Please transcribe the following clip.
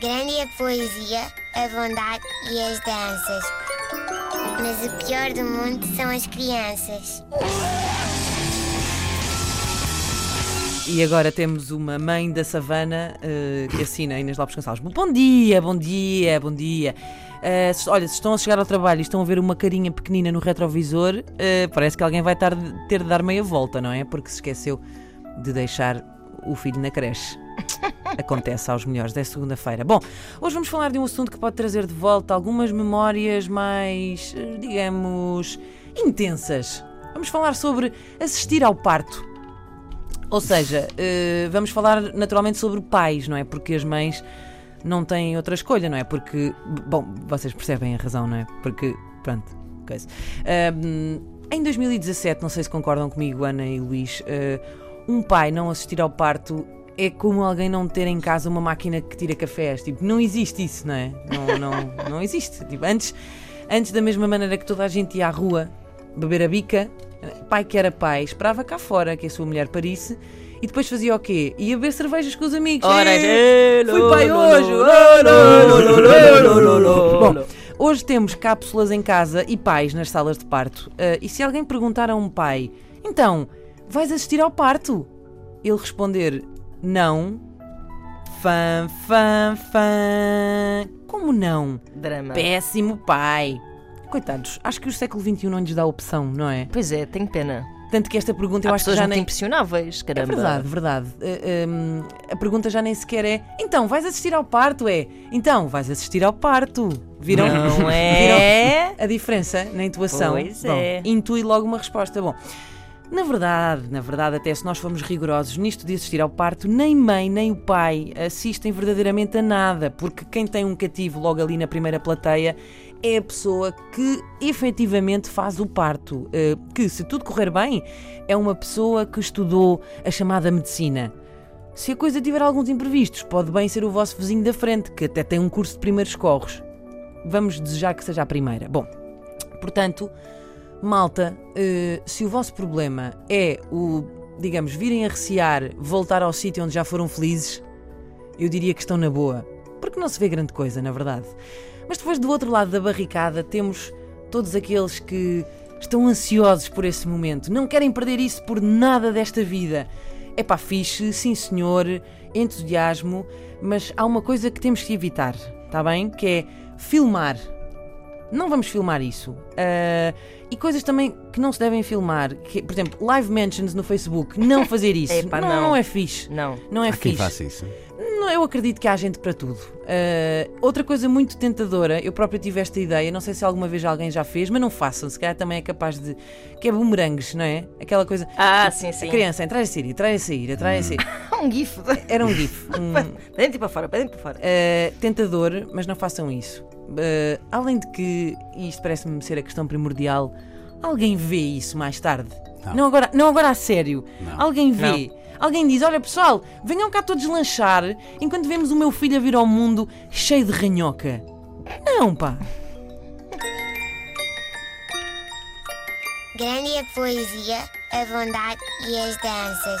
Grande é a poesia, a bondade e as danças. Mas o pior do mundo são as crianças. E agora temos uma mãe da savana uh, que assina Inês Lopes Gonçalves. Bom dia, bom dia, bom dia. Uh, olha, se estão a chegar ao trabalho e estão a ver uma carinha pequenina no retrovisor, uh, parece que alguém vai ter de dar meia volta, não é? Porque se esqueceu de deixar o filho na creche. Acontece aos melhores, é segunda-feira. Bom, hoje vamos falar de um assunto que pode trazer de volta algumas memórias mais, digamos, intensas. Vamos falar sobre assistir ao parto. Ou seja, uh, vamos falar naturalmente sobre pais, não é? Porque as mães não têm outra escolha, não é? Porque, bom, vocês percebem a razão, não é? Porque, pronto, coisa. Em 2017, não sei se concordam comigo, Ana e Luís, uh, um pai não assistir ao parto é como alguém não ter em casa uma máquina que tira cafés. Tipo, não existe isso, não é? Não, não, não existe. Tipo, antes, antes, da mesma maneira que toda a gente ia à rua beber a bica, pai que era pai, esperava cá fora que a sua mulher parisse e depois fazia o quê? Ia beber cervejas com os amigos. Ora, fui pai hoje! Bom, hoje temos cápsulas em casa e pais nas salas de parto. Uh, e se alguém perguntar a um pai, então, vais assistir ao parto? Ele responder, não. Fã, fã, fã. Como não? Drama. Péssimo pai. Coitados, acho que o século XXI não lhes dá opção, não é? Pois é, tenho pena. Tanto que esta pergunta eu Há acho que já muito nem. impressionáveis, caramba. É verdade, verdade. Uh, um, a pergunta já nem sequer é então, vais assistir ao parto? É então, vais assistir ao parto. Viram? Não é? Viram a diferença na intuação? Pois Bom, é. Intui logo uma resposta. Bom. Na verdade, na verdade, até se nós formos rigorosos nisto de assistir ao parto, nem mãe nem o pai assistem verdadeiramente a nada, porque quem tem um cativo logo ali na primeira plateia é a pessoa que efetivamente faz o parto. eh, Que, se tudo correr bem, é uma pessoa que estudou a chamada medicina. Se a coisa tiver alguns imprevistos, pode bem ser o vosso vizinho da frente, que até tem um curso de primeiros corros. Vamos desejar que seja a primeira. Bom, portanto, malta, eh, se o vosso problema é o, digamos, virem a recear voltar ao sítio onde já foram felizes, eu diria que estão na boa. Porque não se vê grande coisa, na verdade. Mas depois do outro lado da barricada temos todos aqueles que estão ansiosos por esse momento, não querem perder isso por nada desta vida. É pá, fixe, sim senhor, entusiasmo, mas há uma coisa que temos que evitar, está bem? Que é filmar. Não vamos filmar isso. Ah, e coisas também que não se devem filmar, que, por exemplo, live mentions no Facebook, não fazer isso. Epá, não, não. é fixe. Não. Não é Há quem fixe. faça isso. Não, eu acredito que há gente para tudo. Uh, outra coisa muito tentadora, eu própria tive esta ideia, não sei se alguma vez alguém já fez, mas não façam, se calhar também é capaz de. que é bumerangues, não é? Aquela coisa. Ah, sim, sim. A criança, entrar a sair, entrar a sair, entrar a sair. Um gif. Era um GIF. Um, Para dentro e para fora, para dentro e para fora. uh, tentador, mas não façam isso. Uh, além de que, e isto parece-me ser a questão primordial, alguém vê isso mais tarde. Não. agora, não agora a sério. Não. Alguém vê. Alguém diz: Olha pessoal, venham cá todos lanchar enquanto vemos o meu filho a vir ao mundo cheio de ranhoca. Não, pá. Grande é a poesia, a bondade e as danças.